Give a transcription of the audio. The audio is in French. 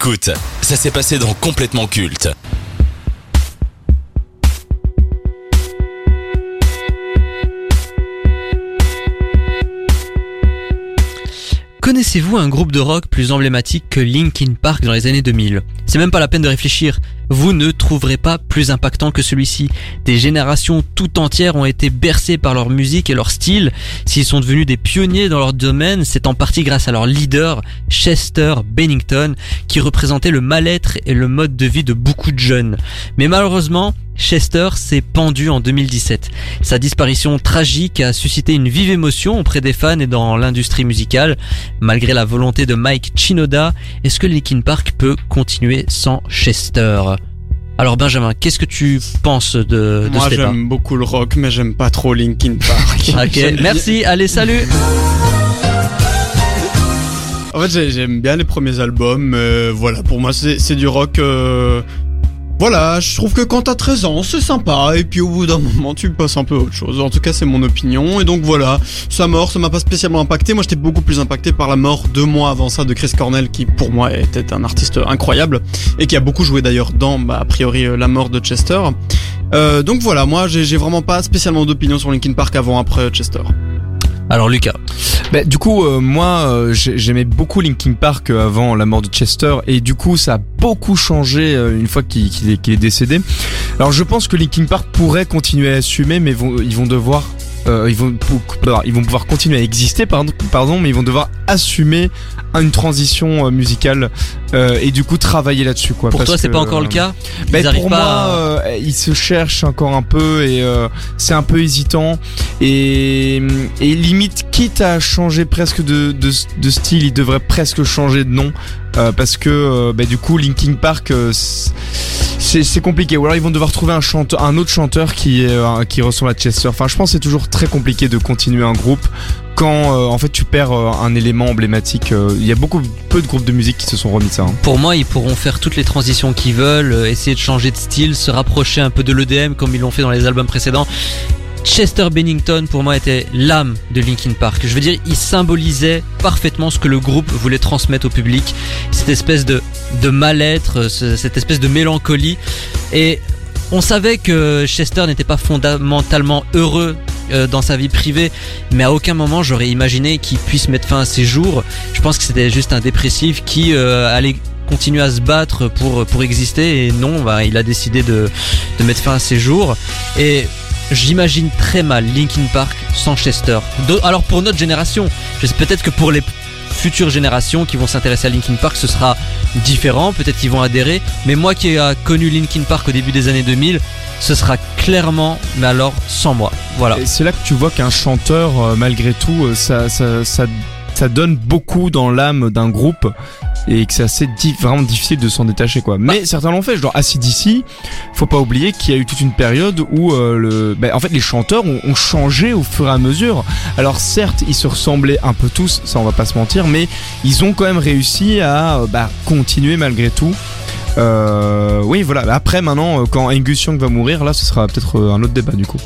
Écoute, ça s'est passé dans Complètement Culte. Connaissez-vous un groupe de rock plus emblématique que Linkin Park dans les années 2000 C'est même pas la peine de réfléchir. Vous ne trouverez pas plus impactant que celui-ci. Des générations tout entières ont été bercées par leur musique et leur style. S'ils sont devenus des pionniers dans leur domaine, c'est en partie grâce à leur leader, Chester Bennington, qui représentait le mal-être et le mode de vie de beaucoup de jeunes. Mais malheureusement, Chester s'est pendu en 2017. Sa disparition tragique a suscité une vive émotion auprès des fans et dans l'industrie musicale. Malgré la volonté de Mike Chinoda, est-ce que Linkin Park peut continuer sans Chester? Alors Benjamin, qu'est-ce que tu penses de, de Moi j'aime beaucoup le rock, mais j'aime pas trop Linkin Park. Ok, merci, allez salut En fait j'ai- j'aime bien les premiers albums, mais voilà, pour moi c'est c'est du rock... euh, Voilà, je trouve que quand t'as 13 ans, c'est sympa, et puis au bout d'un moment, tu passes un peu à autre chose. En tout cas, c'est mon opinion, et donc voilà, sa mort, ça m'a pas spécialement impacté. Moi, j'étais beaucoup plus impacté par la mort deux mois avant ça de Chris Cornell, qui pour moi était un artiste incroyable, et qui a beaucoup joué d'ailleurs dans, bah, a priori, euh, la mort de Chester. Euh, donc voilà, moi, j'ai j'ai vraiment pas spécialement d'opinion sur Linkin Park avant, après Chester. Alors Lucas, Bah, du coup, euh, moi, euh, j'ai- j'aimais beaucoup Linkin Park euh, avant la mort de Chester, et du coup, ça a beaucoup changé une fois qu'il est, décédé. Alors, je pense que Linkin Park pourrait continuer à assumer, mais ils vont devoir, euh, ils vont, ils pouvoir continuer à exister, pardon, pardon, mais ils vont devoir assumer une transition euh, musicale euh, et du coup travailler là-dessus, quoi. pour parce toi c'est que, pas encore le cas bah, Ils pour pas moi, à- euh, il se cherche encore un peu et c'est un peu hésitant et, et limite quitte à changer presque de, de, de style, il devrait presque changer de nom euh, parce que euh, bah, du coup Linkin Park euh, c'est compliqué ou alors ils vont devoir trouver un un autre chanteur qui euh, qui ressemble à Chester. Enfin, je pense que c'est toujours très compliqué de continuer un groupe quand euh, en fait tu perds euh, un élément emblématique. Il y a beaucoup peu de groupes de musique qui se sont remis de ça. hein. Pour moi, ils pourront faire toutes les transitions qu'ils veulent, essayer de changer de style, se rapprocher un peu de l'EDM comme ils l'ont fait dans les albums précédents. Chester Bennington, pour moi, était l'âme de Linkin Park. Je veux dire, il symbolisait parfaitement ce que le groupe voulait transmettre au public. Cette espèce de, mal-être, ce- cette espèce de mélancolie. Et on savait que Chester n'était pas fondamentalement heureux euh, dans sa vie privée, mais à aucun moment j'aurais imaginé qu'il puisse mettre fin à ses jours. Je pense que c'était juste un dépressif qui euh, allait continuer à se battre pour, pour exister et non, bah, il a décidé de, de mettre fin à ses jours. Et j'imagine très mal Linkin Park sans Chester. Alors pour notre génération, peut-être que pour les futures générations qui vont s'intéresser à Linkin Park, ce sera différent, peut-être qu'ils vont adhérer, mais moi qui ai connu Linkin Park au début des années 2000, ce sera clairement, mais alors sans moi. Voilà. Et c'est là que tu vois qu'un chanteur, euh, malgré tout, euh, ça, ça donne beaucoup dans l'âme d'un groupe et que c'est assez vraiment difficile de s'en détacher quoi. Mais certains l'ont fait, genre ACDC, faut pas oublier qu'il y a eu toute une période où euh, le, bah, en fait les chanteurs ont, changé au fur et à mesure. Alors certes ils se ressemblaient un peu tous, ça on va pas se mentir, mais ils ont quand même réussi à bah, continuer malgré tout. Euh, oui voilà. Après maintenant euh, quand Angus Young va mourir, là ce sera peut-être un autre débat du coup.